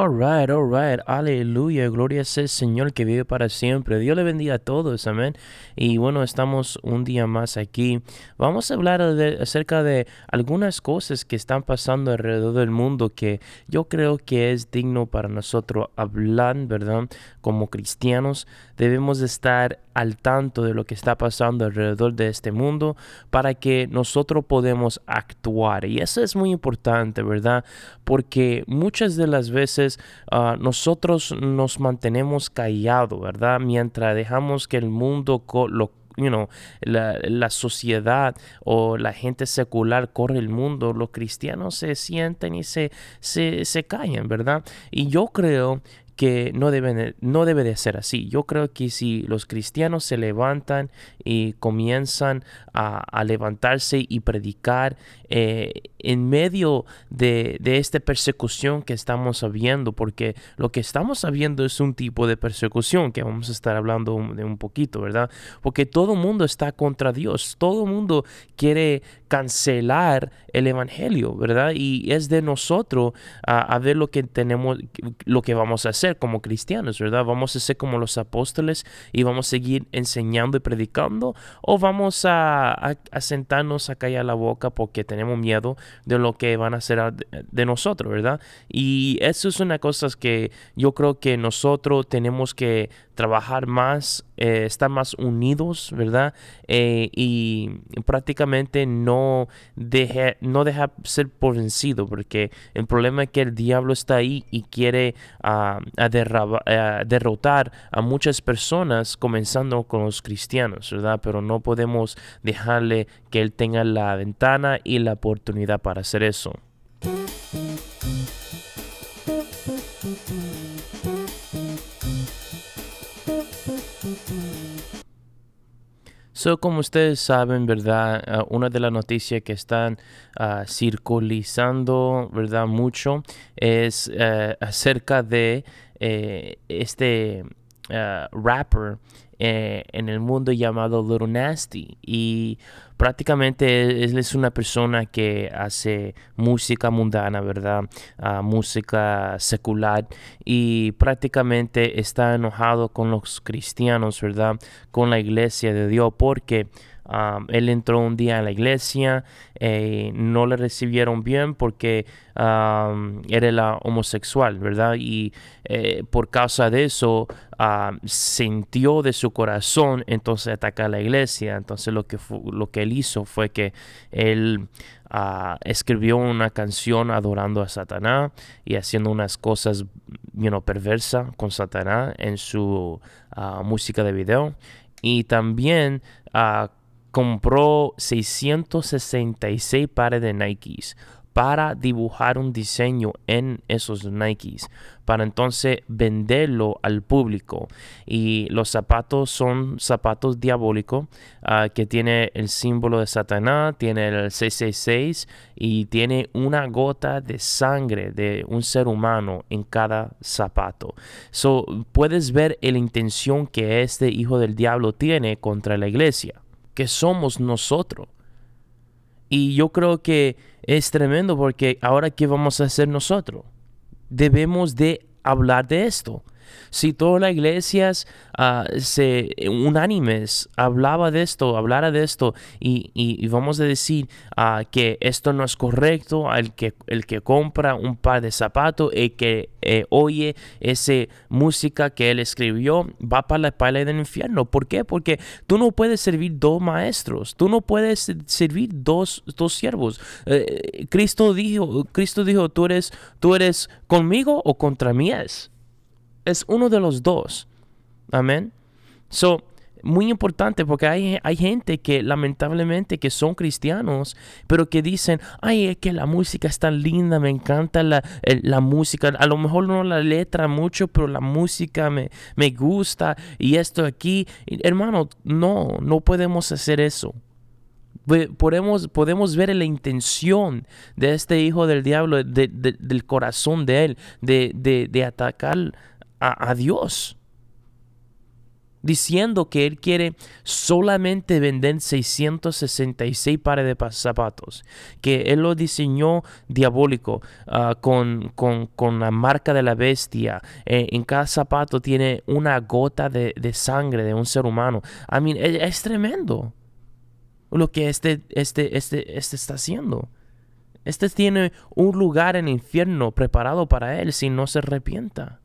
All right, all right, aleluya, gloria sea el Señor que vive para siempre. Dios le bendiga a todos, amén. Y bueno, estamos un día más aquí. Vamos a hablar acerca de algunas cosas que están pasando alrededor del mundo que yo creo que es digno para nosotros hablar, ¿verdad? Como cristianos debemos estar al tanto de lo que está pasando alrededor de este mundo para que nosotros podamos actuar. Y eso es muy importante, ¿verdad? Porque muchas de las veces Ah, nosotros nos mantenemos callados, ¿verdad? Mientras dejamos que el mundo lo You know, la, sociedad o la gente secular corre el mundo, los cristianos se sienten y se, se, se callan, ¿verdad? Y yo creo que no, deben, no debe de ser así. Yo creo que si los cristianos se levantan y comienzan a, levantarse y predicar eh, en medio de, esta persecución que estamos viendo, porque lo que estamos viendo es un tipo de persecución que vamos a estar hablando de un poquito, ¿verdad? Porque todo el mundo está contra Dios, todo mundo quiere cancelar el evangelio, ¿verdad? Y es de nosotros a ver lo que tenemos, lo que vamos a hacer como cristianos, ¿verdad? Vamos a ser como los apóstoles y vamos a seguir enseñando y predicando o vamos a, sentarnos a callar la boca porque tenemos miedo de lo que van a hacer de, nosotros, ¿verdad? Y eso es una cosa que yo creo que nosotros tenemos que trabajar más, eh, estar más unidos, ¿verdad? Eh, y prácticamente no dejar no deja ser por vencido, porque el problema es que el diablo está ahí y quiere uh, a, derrotar a muchas personas, comenzando con los cristianos, ¿verdad? Pero no podemos dejarle que él tenga la ventana y la oportunidad para hacer eso. So, como ustedes saben, ¿verdad? Ah, una de las noticias que están uh, circulizando, ¿verdad? Mucho es eh, acerca de eh, este uh, rapper eh, en el mundo llamado Little Nasty y prácticamente él es una persona que hace música mundana, ¿verdad? Uh, música secular y prácticamente está enojado con los cristianos, ¿verdad? Con la iglesia de Dios porque él entró un día a la iglesia, eh, no le recibieron bien porque era la homosexual, ¿verdad? Y eh, por causa de eso sintió de su corazón entonces atacar a la iglesia. Entonces lo que, lo que él hizo fue que él ah, escribió una canción adorando a Satanás y haciendo unas cosas you perversas con Satanás en su ah, música de video. Y también uh, compró 666 pares de Nikes para dibujar un diseño en esos Nikes para entonces venderlo al público. Y los zapatos son zapatos diabólicos ah, que tiene el símbolo de Satanás tiene el 666 y tiene una gota de sangre de un ser humano en cada zapato. So puedes ver la intención que este hijo del diablo tiene contra la iglesia que somos nosotros. Y yo creo que es tremendo porque ahora qué vamos a hacer nosotros? Debemos de hablar de esto. Si todas las iglesias uh, se, unánimes hablaba de esto, hablara de esto y, vamos a decir uh, que esto no es correcto, el que, el que compra un par de zapatos, y que eh, oye esa música que él escribió, va para la espalda del infierno. ¿Por qué? Porque tú no puedes servir dos maestros, tú no puedes servir dos, dos siervos. Eh, Cristo dijo, Cristo dijo, tú eres, tú eres conmigo o contra mí es es uno de los dos. Amén. So, muy importante porque hay, hay, gente que lamentablemente que son cristianos, pero que dicen, ay, es que la música es tan linda, me encanta la, la música, a lo mejor no la letra mucho, pero la música me, me gusta y esto aquí, hermano, no, no podemos hacer eso. Podemos, podemos ver la intención de este hijo del diablo, del corazón de él, de, de atacar a, Dios. diciendo que él quiere solamente vender 666 pares de zapatos, que él lo diseñó diabólico ah, con, la marca de la bestia. Eh, en cada zapato tiene una gota de, sangre de un ser humano. I mean, es, tremendo lo que este, este, este, este está haciendo. Este tiene un lugar en infierno preparado para él si no se arrepienta.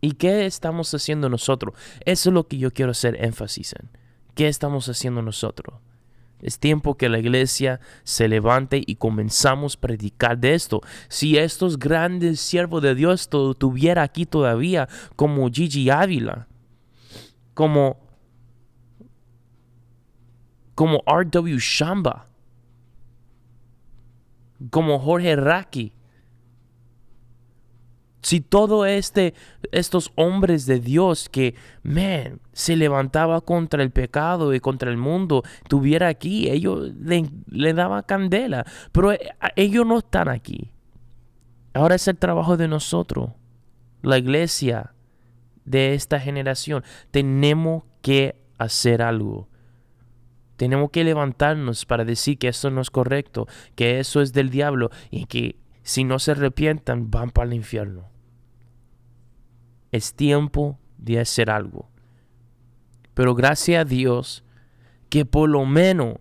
¿Y qué estamos haciendo nosotros? Eso es lo que yo quiero hacer énfasis en. ¿Qué estamos haciendo nosotros? Es tiempo que la iglesia se levante y comenzamos a predicar de esto. Si estos grandes siervos de Dios tuviera aquí todavía, como Gigi Ávila, como, como R.W. Shamba, como Jorge Raki, si todo este, estos hombres de Dios que, man, se levantaba contra el pecado y contra el mundo, tuviera aquí, ellos le, le daban candela, pero eh, ellos no están aquí. Ahora es el trabajo de nosotros, la iglesia de esta generación. Tenemos que hacer algo. Tenemos que levantarnos para decir que eso no es correcto, que eso es del diablo y que si no se arrepientan van para el infierno. Es tiempo de hacer algo. Pero gracias a Dios que por lo menos,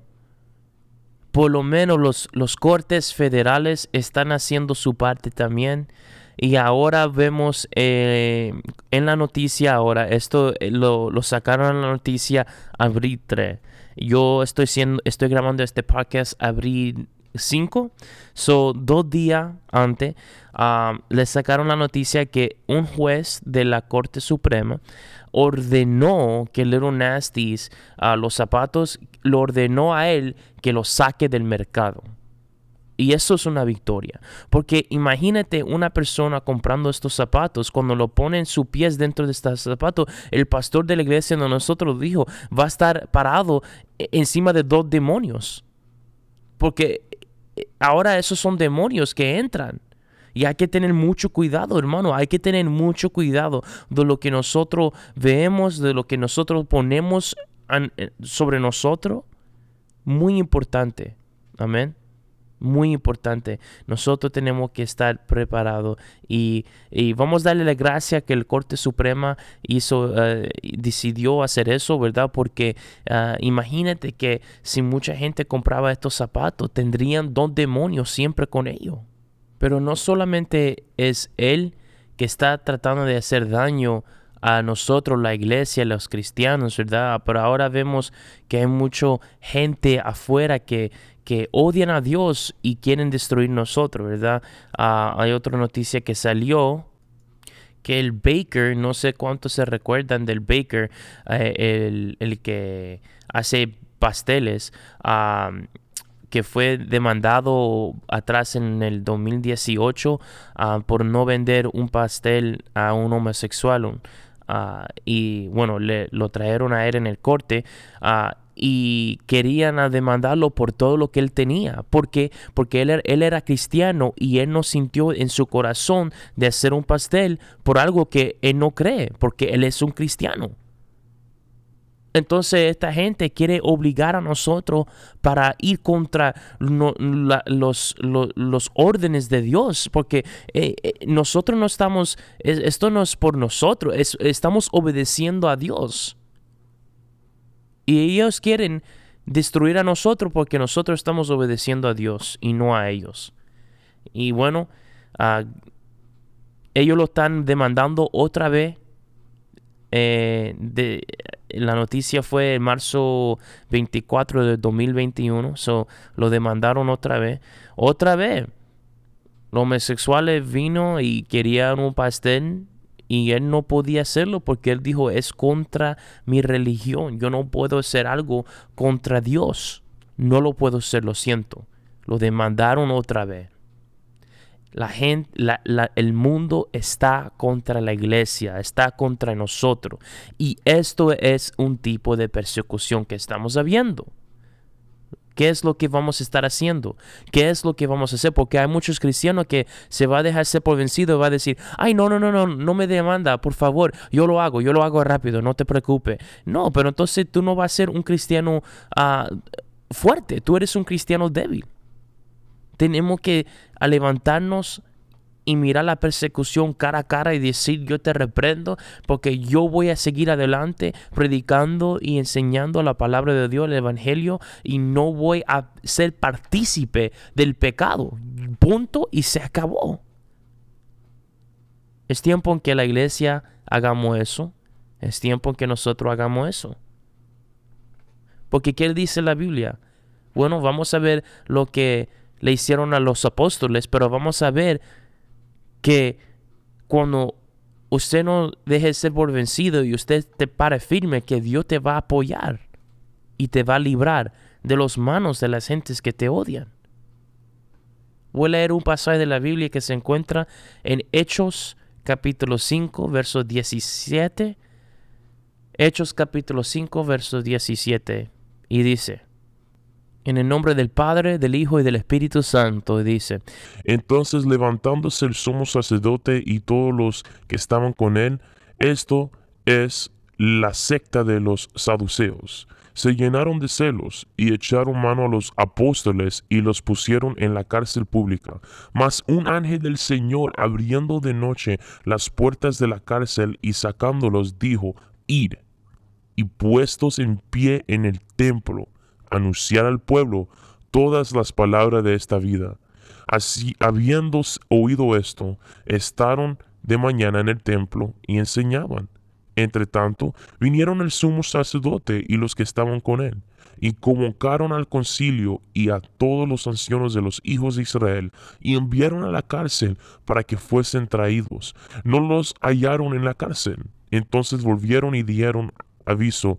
por lo menos los, los cortes federales están haciendo su parte también. Y ahora vemos eh, en la noticia, ahora, esto eh, lo, lo, sacaron en la noticia abril 3. Yo estoy, siendo, estoy grabando este podcast abril 5. So, dos días antes, um, le sacaron la noticia que un juez de la Corte Suprema ordenó que Little Nasties, uh, los zapatos, lo ordenó a él que los saque del mercado. Y eso es una victoria. Porque imagínate una persona comprando estos zapatos, cuando lo ponen sus pies dentro de estos zapatos, el pastor de la iglesia de nosotros dijo, va a estar parado e-, encima de dos demonios. Porque ahora esos son demonios que entran. Y hay que tener mucho cuidado, hermano. Hay que tener mucho cuidado de lo que nosotros vemos, de lo que nosotros ponemos eh, sobre nosotros. Muy importante. Amén muy importante. Nosotros tenemos que estar preparados y, vamos a darle la gracia que el Corte Suprema hizo, eh, decidió hacer eso, ¿verdad? Porque ah, imagínate que si mucha gente compraba estos zapatos, tendrían dos demonios siempre con ellos. Pero no solamente es él que está tratando de hacer daño a nosotros, la iglesia, los cristianos, ¿verdad? Pero ahora vemos que hay mucha gente afuera que, que odian a Dios y quieren destruir nosotros, ¿verdad? Ah, hay otra noticia que salió que el baker, no sé cuántos se recuerdan del baker, eh, el, que hace pasteles, que fue demandado atrás en el 2018 ah, por no vender un pastel a un homosexual. Ah, y bueno, le, lo trajeron a él en el corte y querían demandarlo por todo lo que él tenía. porque Porque él, er, él, era cristiano y él no sintió en su corazón de hacer un pastel por algo que él no cree, porque él es un cristiano. Entonces esta gente quiere obligar a nosotros para ir contra los, órdenes de Dios, porque eh, eh, nosotros no estamos, esto no es por nosotros, estamos obedeciendo a Dios. Y ellos quieren destruir a nosotros porque nosotros estamos obedeciendo a Dios y no a ellos. Y bueno, ah, ellos lo están demandando otra vez. Eh, de, la noticia fue en marzo 24 de 2021. So, lo demandaron otra vez. Otra vez. Los homosexuales vino y querían un pastel y él no podía hacerlo porque él dijo, es contra mi religión, yo no puedo hacer algo contra Dios, no lo puedo hacer, lo siento. Lo demandaron otra vez. La gente, el mundo está contra la iglesia, está contra nosotros. Y esto es un tipo de persecución que estamos viendo ¿Qué es lo que vamos a estar haciendo? ¿Qué es lo que vamos a hacer? Porque hay muchos cristianos que se va a dejarse por vencido y va a decir, ay, no, no, no, no, no me demanda, por favor, yo lo hago, yo lo hago rápido, no te preocupes. No, pero entonces tú no vas a ser un cristiano uh, fuerte, tú eres un cristiano débil. Tenemos que levantarnos y mirar la persecución cara a cara y decir yo te reprendo porque yo voy a seguir adelante predicando y enseñando la palabra de Dios, el Evangelio y no voy a ser partícipe del pecado. Punto y se acabó. Es tiempo en que la iglesia hagamos eso. Es tiempo en que nosotros hagamos eso. Porque ¿qué dice la Biblia? Bueno, vamos a ver lo que le hicieron a los apóstoles, pero vamos a ver que cuando usted no deje de ser por vencido y usted te pare firme, que Dios te va a apoyar y te va a librar de las manos de las gentes que te odian. Voy a leer un pasaje de la Biblia que se encuentra en Hechos capítulo 5, verso 17. Hechos capítulo 5, verso 17. Y dice, en el nombre del Padre, del Hijo y del Espíritu Santo, dice. Entonces levantándose el sumo sacerdote y todos los que estaban con él, esto es la secta de los saduceos. Se llenaron de celos y echaron mano a los apóstoles y los pusieron en la cárcel pública. Mas un ángel del Señor abriendo de noche las puertas de la cárcel y sacándolos dijo, Id. Y puestos en pie en el templo, anunciar al pueblo todas las palabras de esta vida. Así, habiendo oído esto, estaron de mañana en el templo y enseñaban. Entre tanto, vinieron el sumo sacerdote y los que estaban con él, y convocaron al concilio y a todos los ancianos de los hijos de Israel, y enviaron a la cárcel para que fuesen traídos. No los hallaron en la cárcel. Entonces volvieron y dieron aviso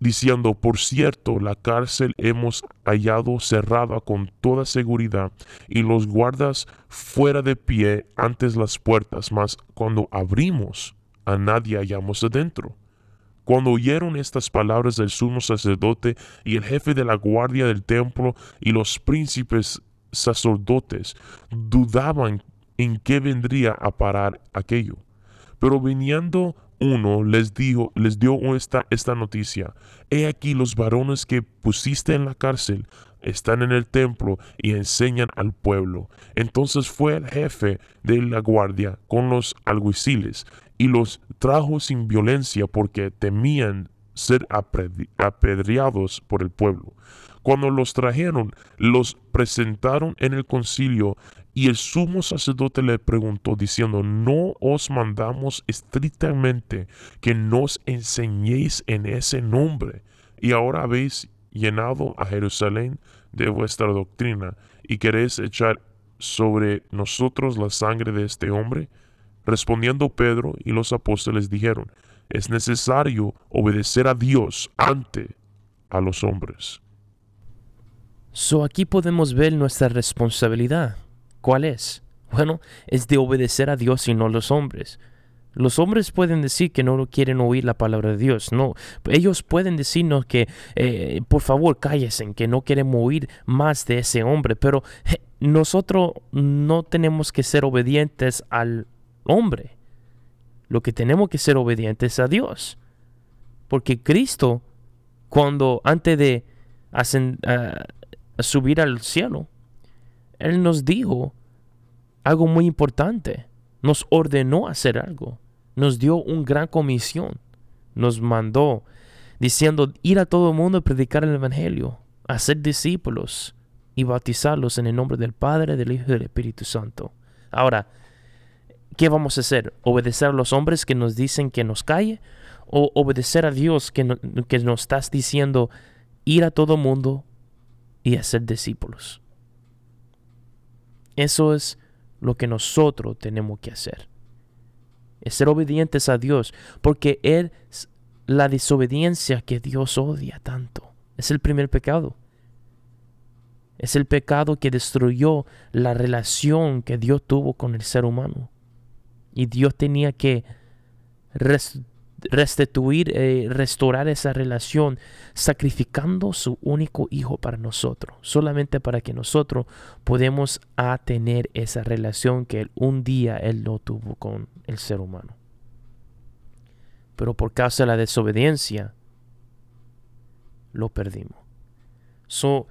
diciendo, por cierto, la cárcel hemos hallado cerrada con toda seguridad y los guardas fuera de pie antes las puertas, mas cuando abrimos, a nadie hallamos adentro. Cuando oyeron estas palabras del sumo sacerdote y el jefe de la guardia del templo y los príncipes sacerdotes, dudaban en qué vendría a parar aquello. Pero viniendo uno les dijo, les dio esta, esta noticia. He aquí los varones que pusiste en la cárcel están en el templo y enseñan al pueblo. Entonces fue el jefe de la guardia con los alguaciles y los trajo sin violencia porque temían ser apedreados por el pueblo. Cuando los trajeron, los presentaron en el concilio y el sumo sacerdote le preguntó diciendo, ¿no os mandamos estrictamente que nos enseñéis en ese nombre? Y ahora habéis llenado a Jerusalén de vuestra doctrina y queréis echar sobre nosotros la sangre de este hombre? Respondiendo Pedro y los apóstoles dijeron, es necesario obedecer a Dios ante a los hombres. So aquí podemos ver nuestra responsabilidad. ¿Cuál es? Bueno, es de obedecer a Dios y no a los hombres. Los hombres pueden decir que no quieren oír la palabra de Dios. No, ellos pueden decirnos que eh, por favor cállesen, que no queremos oír más de ese hombre. Pero nosotros no tenemos que ser obedientes al hombre. Lo que tenemos que ser obedientes a Dios. Porque Cristo, cuando antes de ah, subir al cielo, él nos dijo algo muy importante. Nos ordenó hacer algo. Nos dio una gran comisión. Nos mandó diciendo ir a todo el mundo a predicar el Evangelio, hacer discípulos y bautizarlos en el nombre del Padre, del Hijo y del Espíritu Santo. Ahora, ¿qué vamos a hacer? ¿Obedecer a los hombres que nos dicen que nos calle? ¿O obedecer a Dios que, que nos estás diciendo ir a todo mundo y hacer discípulos? Eso es lo que nosotros tenemos que hacer. Es ser obedientes a Dios, porque es la desobediencia que Dios odia tanto. Es el primer pecado. Es el pecado que destruyó la relación que Dios tuvo con el ser humano. Y Dios tenía que restituir, eh, restaurar esa relación, sacrificando su único hijo para nosotros, solamente para que nosotros podamos a tener esa relación que un día él no tuvo con el ser humano. Pero por causa de la desobediencia, lo perdimos. So,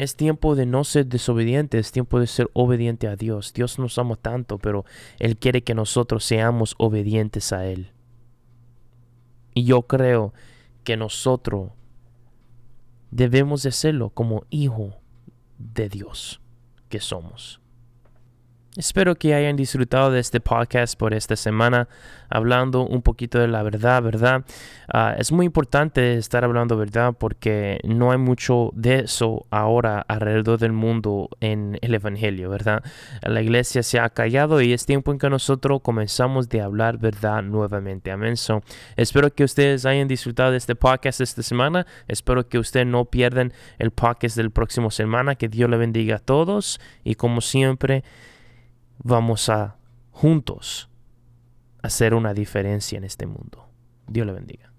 es tiempo de no ser desobediente, es tiempo de ser obediente a Dios. Dios nos ama tanto, pero Él quiere que nosotros seamos obedientes a Él. Y yo creo que nosotros debemos de serlo como hijo de Dios que somos. Espero que hayan disfrutado de este podcast por esta semana, hablando un poquito de la verdad, ¿verdad? Ah, es muy importante estar hablando verdad porque no hay mucho de eso ahora alrededor del mundo en el Evangelio, ¿verdad? La iglesia se ha callado y es tiempo en que nosotros comenzamos de hablar verdad nuevamente. Amén. espero que ustedes hayan disfrutado de este podcast esta semana. Espero que ustedes no pierdan el podcast del próximo semana. Que Dios le bendiga a todos y como siempre vamos a juntos hacer una diferencia en este mundo. Dios le bendiga.